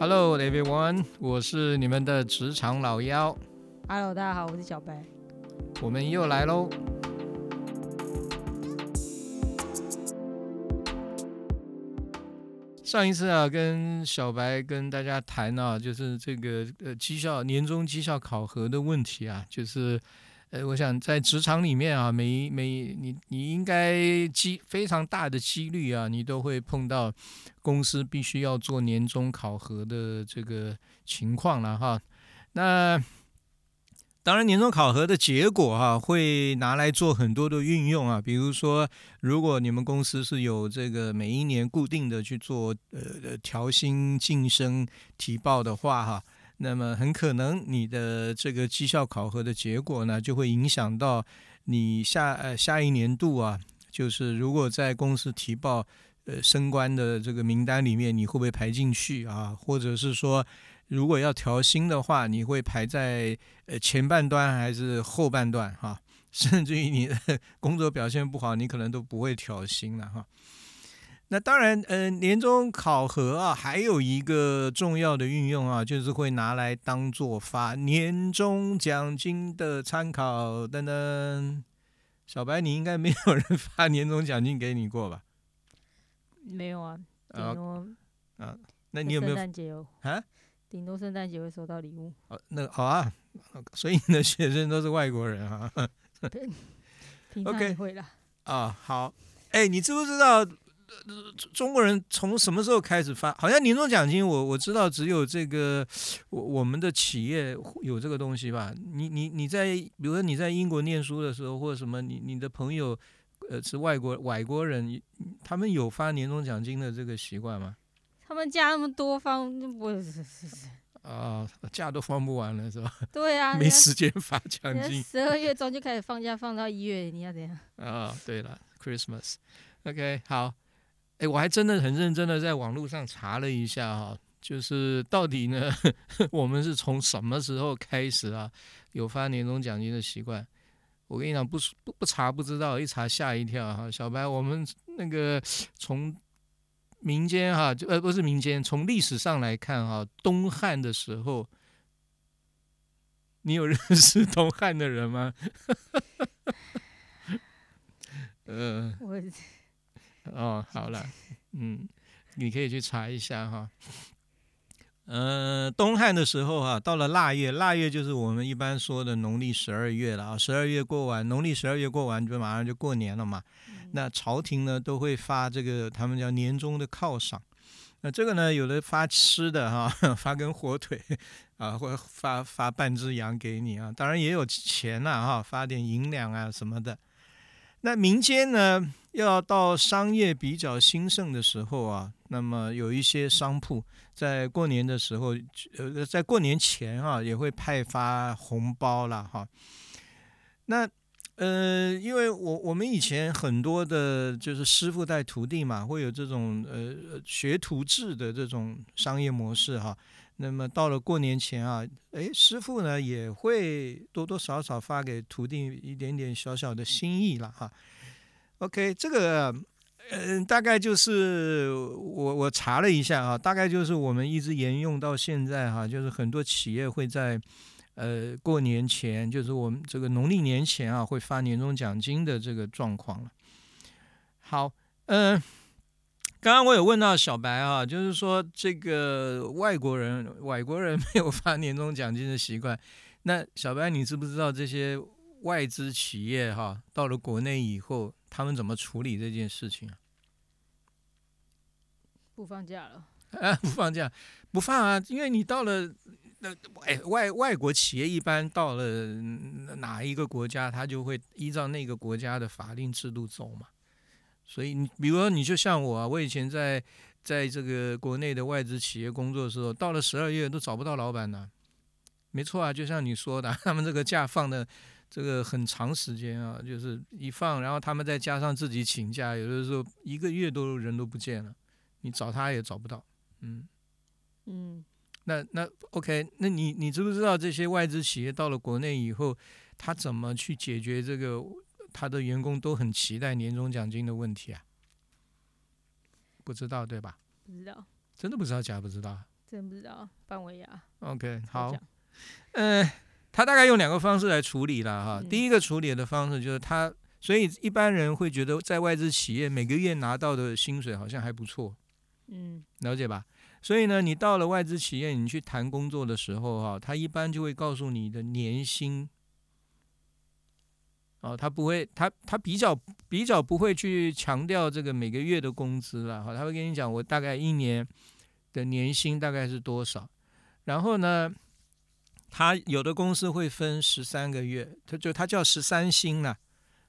Hello everyone，我是你们的职场老妖。Hello，大家好，我是小白。我们又来喽。上一次啊，跟小白跟大家谈啊，就是这个呃绩效年终绩效考核的问题啊，就是呃，我想在职场里面啊，每每你你应该几非常大的几率啊，你都会碰到公司必须要做年终考核的这个情况了哈。那当然，年终考核的结果哈、会拿来做很多的运用啊，比如说，如果你们公司是有这个每一年固定的去做呃呃调薪、晋升、提报的话哈、那么很可能你的这个绩效考核的结果呢，就会影响到你下呃下一年度啊，就是如果在公司提报呃升官的这个名单里面，你会不会排进去啊？或者是说，如果要调薪的话，你会排在呃前半段还是后半段哈、甚至于你的工作表现不好，你可能都不会调薪了哈。那当然，呃，年终考核啊，还有一个重要的运用啊，就是会拿来当做发年终奖金的参考。噔噔，小白，你应该没有人 发年终奖金给你过吧？没有啊，顶多啊，多那你有没有圣诞节有啊？顶多圣诞节会收到礼物，哦，那好啊，所以你的学生都是外国人啊。平常 OK 也会了。啊，好，哎，你知不知道、呃中国人从什么时候开始发？好像年终奖金我，我知道只有这个我我们的企业有这个东西吧？你你你在比如说你在英国念书的时候，或者什么，你你的朋友呃是外国外国人，他们有发年终奖金的这个习惯吗？他们家那么多方，就不是是是是，啊，假都放不完了是吧？对啊，没时间发奖金十二月中就开始放假，放到一月，你要怎样？啊。对了，Christmas，OK，、好。哎，我还真的很认真的在网络上查了一下哈、就是到底呢，我们是从什么时候开始啊有发年终奖金的习惯？我跟你讲，不不不查不知道，一查吓一跳哈、小白，我们那个从民间哈、就呃不是民间，从历史上来看哈、东汉的时候，你有认识东汉的人吗？呃，我哦，好了，嗯，你可以去查一下哈。呃，东汉的时候啊，到了腊月，腊月就是我们一般说的农历十二月了啊。十二月过完，农历十二月过完，就马上就过年了嘛。那朝廷呢都会发这个他们叫年终的犒赏。那这个呢，有的发吃的哈，发根火腿啊，或者发发半只羊给你啊。当然也有钱呐、哈，发点银两啊什么的。那民间呢，要到商业比较兴盛的时候啊，那么有一些商铺在过年的时候，呃，在过年前啊，也会派发红包啦，哈。那呃，因为我我们以前很多的就是师傅带徒弟嘛，会有这种呃学徒制的这种商业模式哈。那么到了过年前啊，诶，师傅呢也会多多少少发给徒弟一点点小小的心意了哈。OK，这个嗯、大概就是我我查了一下啊，大概就是我们一直沿用到现在哈，就是很多企业会在呃过年前，就是我们这个农历年前啊，会发年终奖金的这个状况了。好，嗯、刚刚我有问到小白啊，就是说这个外国人外国人 没有发年终奖金的习惯，那小白你知不知道这些外资企业哈、到了国内以后，他们怎么处理这件事情啊？不放假了，啊，不放假，不放啊，因为你到了那哎外外国企业一般到了嗯哪一个国家，他就会依照那个国家的法令制度走嘛。所以你比如说你就像我啊，我以前在在这个国内的外资企业工作的时候，到了十二月都找不到老板呢。没错啊，就像你说的，他们这个假放的这个很长时间啊，就是一放，然后他们再加上自己请假，有的时候一个月都人都不见了，你找他也找不到。嗯，嗯，那那 OK，那你你知不知道这些外资企业到了国内以后，他怎么去解决这个他的员工都很期待年终奖金的问题啊？不知道对吧？不知道，真的不知道假不知道啊？真不知道半尾牙。OK，好奖，呃，他大概用两个方式来处理了哈。嗯第一个处理的方式就是他，所以一般人会觉得在外资企业每个月拿到的薪水好像还不错，嗯了解吧？所以呢，你到了外资企业，你去谈工作的时候哈，他一般就会告诉你的年薪。哦，他不会，他他比较比较不会去强调这个每个月的工资了哈，他会跟你讲我大概一年的年薪大概是多少，然后呢，他有的公司会分十三个月，他就他叫十三薪啦，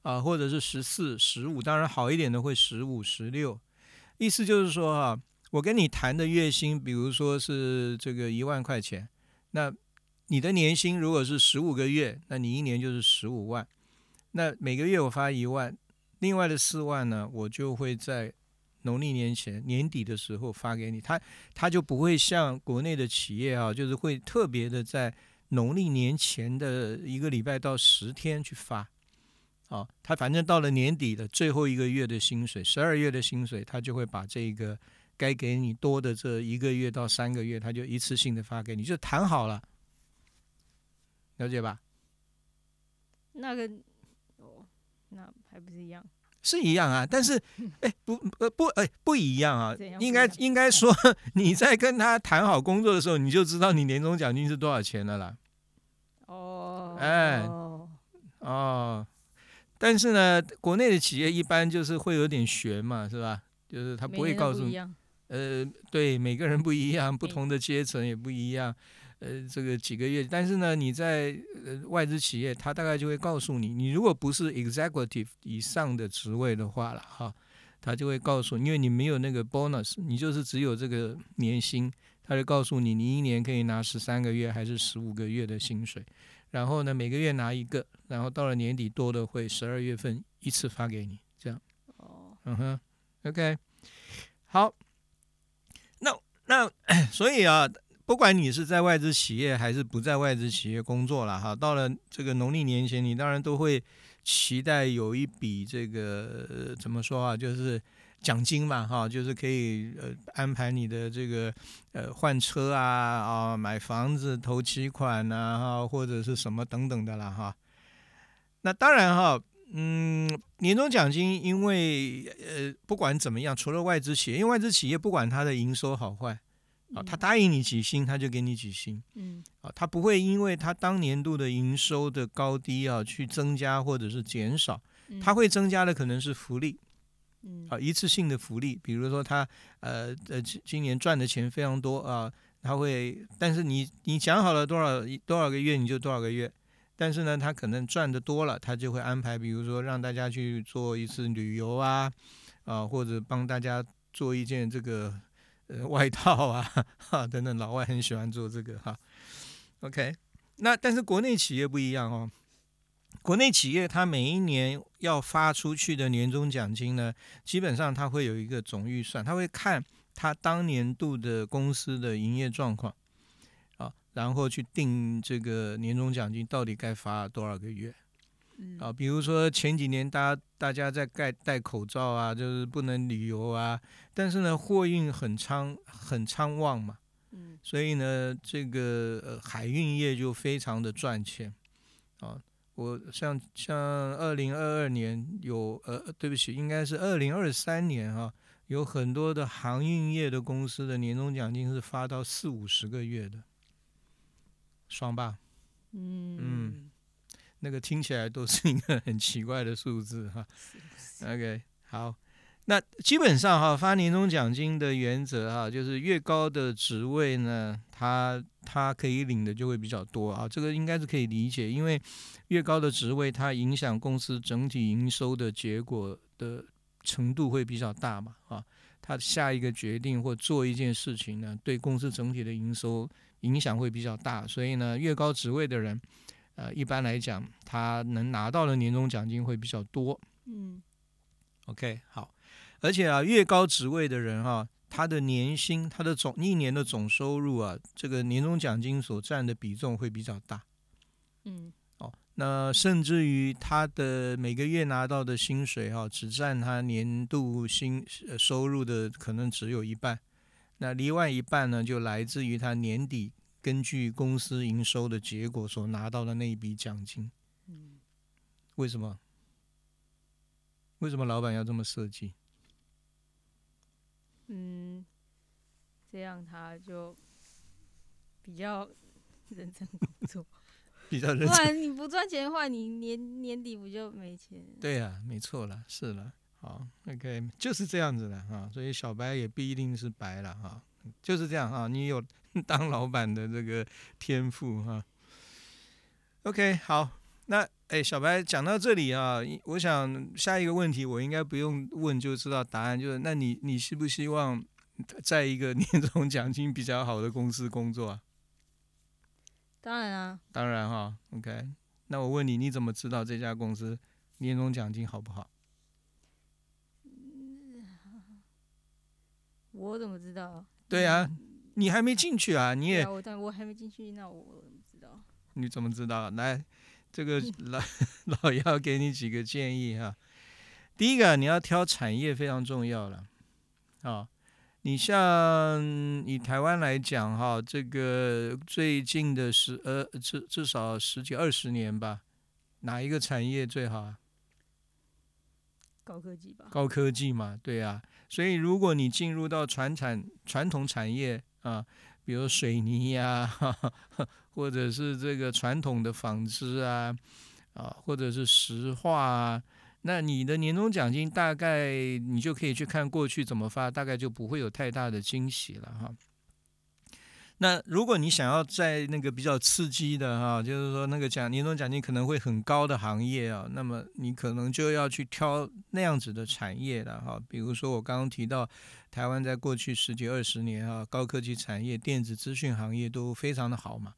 啊，或者是十四、十五，当然好一点的会十五、十六，意思就是说哈、我跟你谈的月薪，比如说是这个一万块钱，那你的年薪如果是十五个月，那你一年就是十五万。那每个月我发一万，另外的四万呢，我就会在农历年前年底的时候发给你。他他就不会像国内的企业啊，就是会特别的在农历年前的一个礼拜到十天去发。啊，他反正到了年底的最后一个月的薪水，十二月的薪水，他就会把这个该给你多的这一个月到三个月，他就一次性的发给你，就谈好了，了解吧？那个，那还不是一样？是一样啊，但是，哎，不，呃，不，哎，不一样啊应该应该说，你在跟他谈好工作的时候，你就知道你年终奖金是多少钱的啦。哦，哎哦哦，但是呢，国内的企业一般就是会有点悬嘛，是吧？就是他不会告诉你，呃，对，每个人不一样，不同的阶层也不一样，呃，这个几个月，但是呢，你在呃外资企业，他大概就会告诉你，你如果不是 executive 以上的职位的话了，哈，他就会告诉你，因为你没有那个 bonus，你就是只有这个年薪，他就告诉你，你一年可以拿十三个月还是十五个月的薪水，然后呢，每个月拿一个，然后到了年底多的会十二月份一次发给你，这样。哦，嗯哼，OK，好，那那 所以啊，不管你是在外资企业还是不在外资企业工作了哈，到了这个农历年前，你当然都会期待有一笔这个、呃怎么说啊，就是奖金嘛哈，就是可以呃安排你的这个呃换车啊啊买房子投期款呐、哈，或者是什么等等的啦哈。那当然哈，嗯，年终奖金，因为呃，不管怎么样，除了外资企业，因为外资企业不管它的营收好坏啊，他答应你几薪，他就给你几薪。嗯。啊，他不会因为他当年度的营收的高低啊去增加或者是减少，嗯，他会增加的可能是福利嗯。啊，一次性的福利，比如说他呃呃今今年赚的钱非常多啊，他会，但是你你讲好了多少多少个月你就多少个月。但是呢，他可能赚的多了，他就会安排，比如说让大家去做一次旅游啊，啊，或者帮大家做一件这个呃外套啊，哈等等，老外很喜欢做这个哈。OK，那但是国内企业不一样哦，国内企业它每一年要发出去的年终奖金呢，基本上它会有一个总预算，它会看它当年度的公司的营业状况。啊，然后去定这个年终奖金到底该发多少个月嗯啊？比如说前几年大家大家在盖戴口罩啊，就是不能旅游啊，但是呢货运很昌很昌旺嘛，嗯所以呢这个呃海运业就非常的赚钱啊。我像像二零二二年有呃对不起，应该是二零二三年啊，有很多的航运业的公司的年终奖金是发到四五十个月的。爽吧？嗯那个听起来都是一个很奇怪的数字哈。OK，好，那基本上哈发年终奖金的原则哈，就是越高的职位呢，他他可以领的就会比较多啊，这个应该是可以理解，因为越高的职位，它影响公司整体营收的结果的程度会比较大嘛啊。他下一个决定或做一件事情呢，对公司整体的营收影响会比较大，所以呢，越高职位的人，呃，一般来讲，他能拿到的年终奖金会比较多。嗯 OK，好，而且啊，越高职位的人哈、他的年薪、他的总一年的总收入啊，这个年终奖金所占的比重会比较大嗯哦。那甚至于他的每个月拿到的薪水哈、只占他年度薪呃收入的可能只有一半那另外一半呢，就来自于他年底根据公司营收的结果所拿到的那一笔奖金。嗯，为什么？为什么老板要这么设计？嗯，这样他就比较认真工作。比较认真不。然你不赚钱的话，你年年底不就没钱？对呀、没错了，是了。好，OK，就是这样子的哈，所以小白也不一定是白了哈，就是这样啊，你有 当老板的这个天赋哈。OK，好，那哎，小白讲到这里啊，我想下一个问题我应该不用问就知道答案，就是那你你希不希望在一个 年终奖金比较好的公司工作啊？当然啊，当然哈，OK，那我问你，你怎么知道这家公司年终奖金好不好？我怎么知道？对啊，你还没进去啊，你也啊，我但我还没进去，那我我怎么知道？你怎么知道？来，这个 老 老姚给你几个建议哈。第一个，你要挑产业非常重要了啊。你像以台湾来讲哈，这个最近的十呃至至少十几二十年吧，哪一个产业最好啊？高科技吧。高科技嘛，对啊。所以如果你进入到传产传统产业啊，比如水泥呀、或者是这个传统的纺织啊，啊，或者是石化啊，那你的年终奖金大概你就可以去看过去怎么发，大概就不会有太大的惊喜了哈。那如果你想要在那个比较刺激的哈，就是说那个奖年终奖金可能会很高的行业啊，那么你可能就要去挑那样子的产业了哈。比如说我刚刚提到，台湾在过去十几二十年啊，高科技产业、电子资讯行业都非常的好嘛，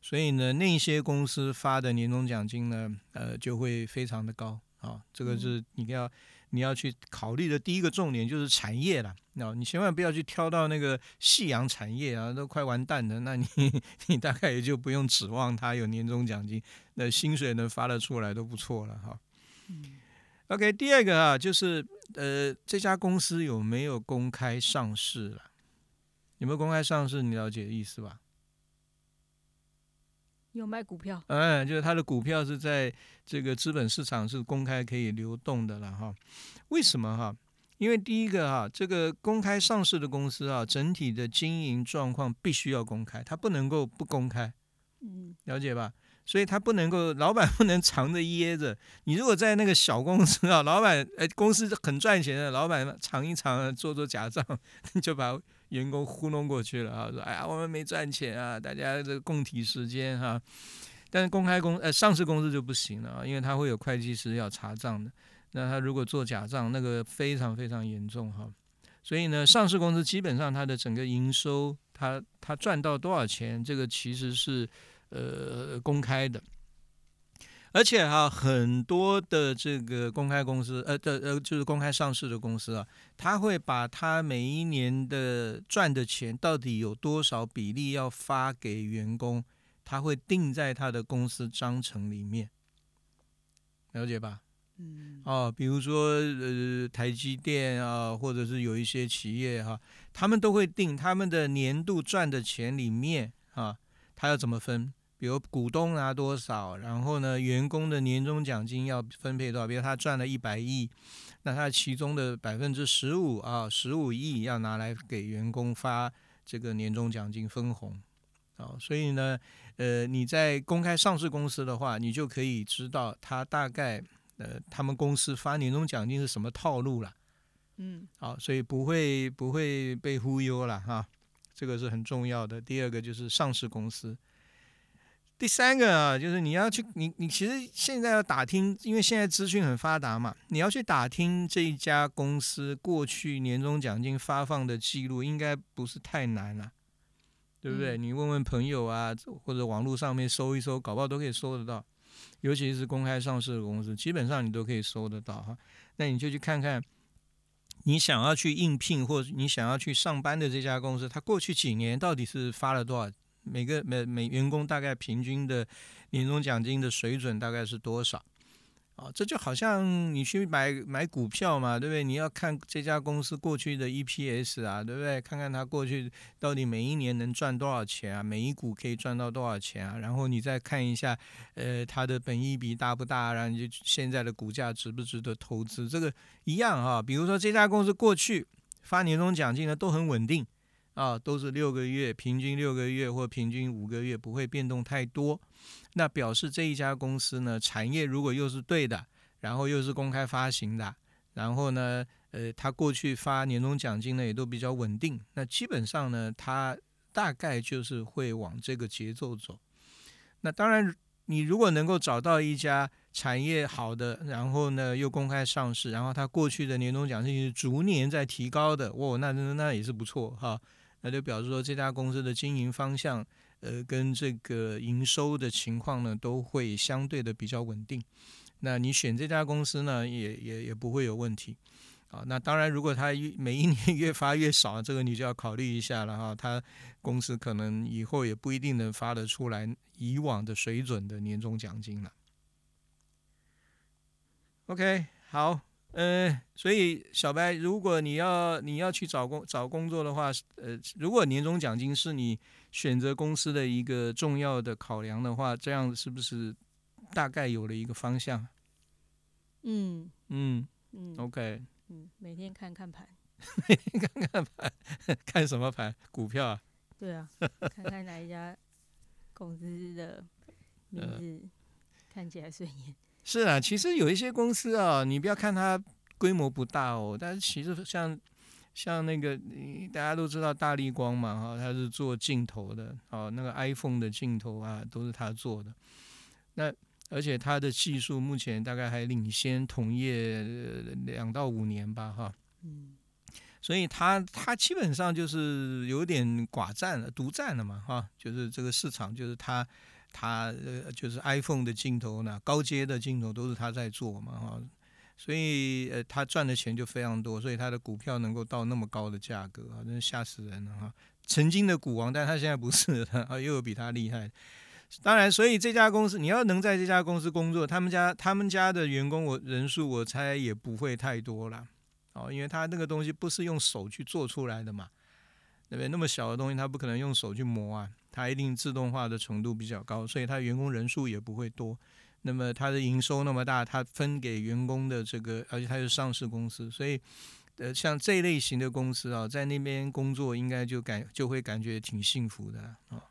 所以呢，那些公司发的年终奖金呢，呃，就会非常的高。啊。这个是你要你要去考虑的第一个重点就是产业了。那你千万不要去挑到那个夕阳产业啊，都快完蛋了。那你你大概也就不用指望它有年终奖金，那薪水能发得出来都不错了哈。OK，第二个啊，就是呃，这家公司有没有公开上市了？有没有公开上市？你了解意思吧？有卖股票，嗯，就是它的股票是在这个资本市场是公开可以流动的了哈。为什么哈？因为第一个哈，这个公开上市的公司啊，整体的经营状况必须要公开，它不能够不公开，嗯，了解吧？所以他不能够，老板不能藏着掖着。你如果在那个小公司啊，老板哎公司很赚钱的，老板藏一藏，做做假账，就把员工糊弄过去了啊，说哎呀我们没赚钱啊，大家这个共体时间哈、但是公开公呃上市公司就不行了啊，因为它会有会计师要查账的。那他如果做假账，那个非常非常严重哈。所以呢，上市公司基本上它的整个营收，它它赚到多少钱，这个其实是呃公开的。而且哈、很多的这个公开公司，呃的呃就是公开上市的公司啊，他会把他每一年的赚的钱到底有多少比例要发给员工，他会定在他的公司章程里面，了解吧？嗯，哦，比如说呃台积电啊，或者是有一些企业哈、他们都会定他们的年度赚的钱里面啊，他要怎么分？比如股东拿多少，然后呢，员工的年终奖金要分配多少？比如他赚了一百亿，那他其中的百分之十五啊，十五亿要拿来给员工发这个年终奖金分红。啊、所以呢，呃，你在公开上市公司的话，你就可以知道他大概呃他们公司发年终奖金是什么套路了。嗯，好，所以不会不会被忽悠了哈，这个是很重要的。第二个就是上市公司，第三个啊，就是你要去你你其实现在要打听，因为现在资讯很发达嘛，你要去打听这一家公司过去年终奖金发放的记录，应该不是太难了。对不对？嗯你问问朋友啊，或者网络上面搜一搜，搞不好都可以搜得到。尤其是公开上市的公司，基本上你都可以搜得到哈。那你就去看看，你想要去应聘或者你想要去上班的这家公司，它过去几年到底是发了多少？每个每每员工大概平均的年终奖金的水准大概是多少？啊，这就好像你去买买股票嘛，对不对？你要看这家公司过去的 EPS 啊，对不对？看看它过去到底每一年能赚多少钱啊，每一股可以赚到多少钱啊？然后你再看一下，呃，它的本益比大不大，然后就现在的股价值不值得投资，这个一样啊。比如说这家公司过去发年终奖金呢都很稳定啊，都是六个月，平均六个月或平均五个月，不会变动太多。那表示这一家公司呢，产业如果又是对的，然后又是公开发行的，然后呢，呃，它过去发年终奖金呢也都比较稳定，那基本上呢，它大概就是会往这个节奏走。那当然，你如果能够找到一家产业好的，然后呢又公开上市，然后它过去的年终奖金是逐年在提高的，哇，那那那也是不错哈。那就表示说这家公司的经营方向。呃，跟这个营收的情况呢，都会相对的比较稳定。那你选这家公司呢，也也也不会有问题啊。那当然，如果它每一年越发越少，这个你就要考虑一下了哈。它公司可能以后也不一定能发得出来以往的水准的年终奖金了。OK，好。呃，所以小白，如果你要你要去找工找工作的话，呃，如果年终奖金是你选择公司的一个重要的考量的话，这样是不是大概有了一个方向？嗯嗯嗯，OK，嗯，每天看看盘，每天看看盘，看什么盘？股票啊？对啊，看看哪一家公司的名 字看起来顺眼。是啊，其实有一些公司啊，你不要看它规模不大哦，但是其实像像那个大家都知道大力光嘛哈，它是做镜头的哦，那个 iPhone 的镜头啊都是它做的。那而且它的技术目前大概还领先同业两到五年吧哈。嗯。所以它它基本上就是有点寡占了、独占了嘛哈，就是这个市场就是它。他呃就是 iPhone 的镜头呢，高阶的镜头都是他在做嘛哈，所以呃他赚的钱就非常多，所以他的股票能够到那么高的价格啊，真是吓死人了哈！曾经的股王，但他现在不是了啊，又有比他厉害。当然，所以这家公司你要能在这家公司工作，他们家他们家的员工我人数我猜也不会太多了哦，因为他那个东西不是用手去做出来的嘛，对不对？那么小的东西，他不可能用手去磨啊。它一定自动化的程度比较高，所以它员工人数也不会多。那么它的营收那么大，它分给员工的这个，而且它是上市公司，所以呃，像这一类型的公司啊，在那边工作应该就感就会感觉挺幸福的啊。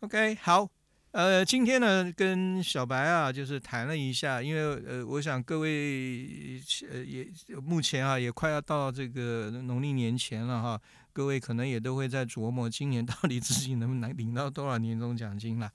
OK，好。呃，今天呢，跟小白啊，就是谈了一下，因为呃，我想各位呃也目前啊，也快要到这个农历年前了哈，各位可能也都会在琢磨今年到底自己能不能领到多少年终奖金了。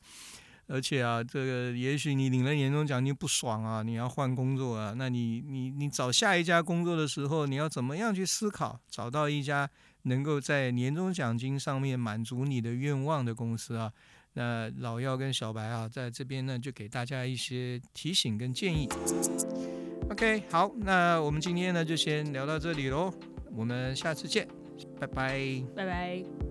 而且啊，这个也许你领了年终奖金不爽啊，你要换工作啊，那你你你找下一家工作的时候，你要怎么样去思考，找到一家能够在年终奖金上面满足你的愿望的公司啊？那老药跟小白啊，在这边呢，就给大家一些提醒跟建议。OK，好，那我们今天呢，就先聊到这里喽，我们下次见，拜拜，拜拜。